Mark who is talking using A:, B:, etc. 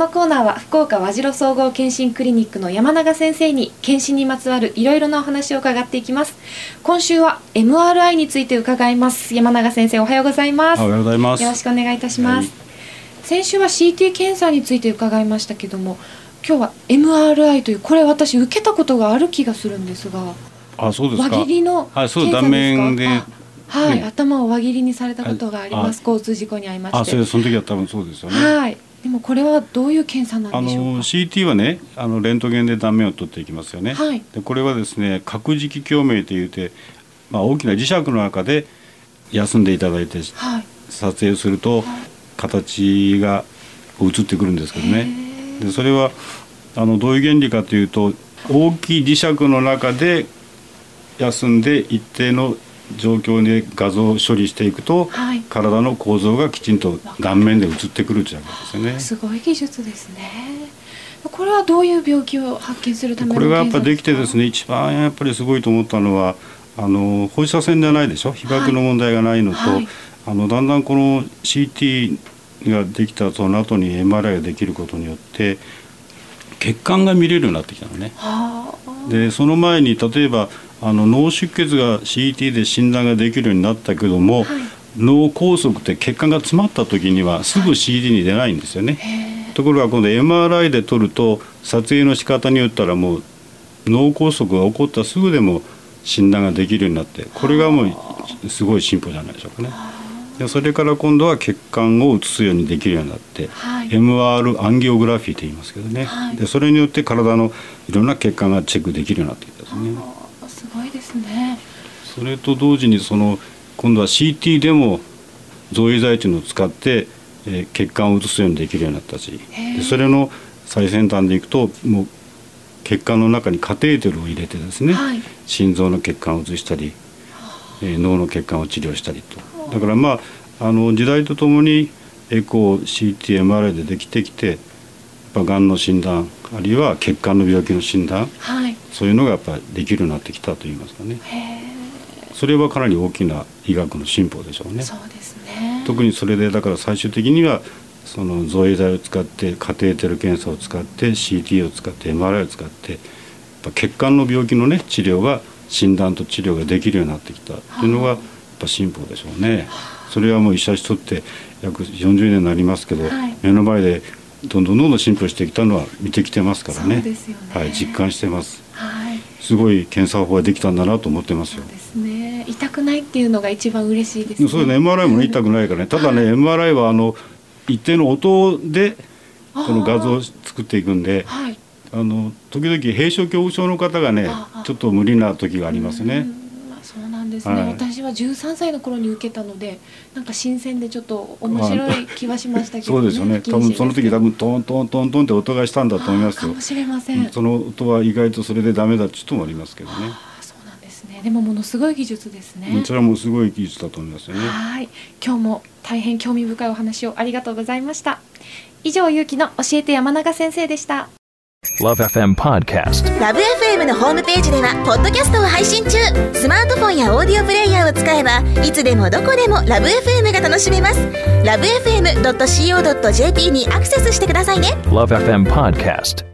A: のコーナーは福岡和白総合健診クリニックの山永先生に健診にまつわるいろいろなお話を伺っていきます。今週は MRI について伺います。山永先生おはようございます。
B: おはようございます。
A: よろしくお願いいたします、はい、先週は CT 検査について伺いましたけども今日は MRI というこれ私受けたことがある気がするんですが
B: あそうですか。
A: 輪切りの
B: はいそう断面で。
A: はい、頭を輪切りにされたことがあります。交通事故に遭いまして。あ
B: それその時は多分そうですよね。
A: はいでもこれはどういう検査なんでしょうか
B: ？CT はね、あのレントゲンで断面を取っていきますよね。
A: はい、
B: でこれはですね、角軸共鳴というて、まあ大きな磁石の中で休んでいただいて、はい、撮影すると形が映ってくるんですけどね。でそれはあのどういう原理かというと、大きい磁石の中で休んで一定の状況で画像処理していくと、はい、体の構造がきちんと断面で映ってくるというわけですよね。
A: すごい技術ですね。これはどういう病気を発見するため
B: これがやっぱできてですね一番やっぱりすごいと思ったのはあの放射線じゃないでしょ？被曝の問題がないのと、はい。はい、あのだんだんこの CT ができたその後に MRI ができることによって血管が見れるようになってきたのね。でその前に例えばあの脳出血が CT で診断ができるようになったけども、はい、脳梗塞って血管が詰まった時にはすぐ CD に出ないんですよね。はい、ところが今度 MRI で撮ると撮影の仕方によったらもう脳梗塞が起こったすぐでも診断ができるようになってこれがもうすごい進歩じゃないでしょうかね。でそれから今度は血管を移すようにできるようになって、はい、MR アンギオグラフィーと言いますけどね、はい、でそれによって体のいろんな血管がチェックできるようになってきたんですね。それと同時にその今度は CT でも造影剤というのを使って、えー、血管を移すようにできるようになったしでそれの最先端でいくともう血管の中にカテーテルを入れてですね、はい、心臓の血管を移したり、えー、脳の血管を治療したりと。だからまああの時代とともにエコー CTMRI でできてきてやっぱがんの診断あるいは血管の病気の診断、はい、そういうのがやっぱりできるようになってきたといいますかねそれはかなり大きな医学の進歩でしょうね。
A: そうですね。
B: 特にそれでだから最終的にはその造影剤を使ってカテーテル検査を使って CT を使って MRI を使って血管の病気のね治療が診断と治療ができるようになってきたというのがやっぱ進歩でしょうね。それはもう医者にとって約40年になりますけど、はい、目の前でどんどんどんどん進歩してきたのは見てきてますからね、ね、はい、実感してます、はい、すごい検査法ができたんだなと思ってますよ。
A: ですね痛くないっていうのが一番嬉しいです、
B: ね、そうね。MRI も、ね、痛くないからね。ただね、はい、MRI はあの一定の音でこの画像を作っていくんであの時々閉所恐怖症の方がねちょっと無理な時がありますね。
A: ですね、はい、私は13歳の頃に受けたのでなんか新鮮でちょっと面白い気はしましたけど、
B: ね、そうですよね。多分その時多分トントントントンって音がしたんだと思いますよ。
A: かもしれません。
B: その音は意外とそれでダメだって人もありますけど
A: ねでもものすごい技術ですね。
B: それはもうすごい技術だと思いますよね。
A: はい。今日も大変興味深いお話をありがとうございました。以上ゆうきの教えて山永先生でした。
C: LoveFM Podcast
D: LoveFM のホームページではポッドキャストを配信中。スマートフォンやオーディオプレイヤーを使えばいつでもどこでも LoveFM が楽しめます。LoveFM.co.jp にアクセスしてくださいね。
C: LoveFM Podcast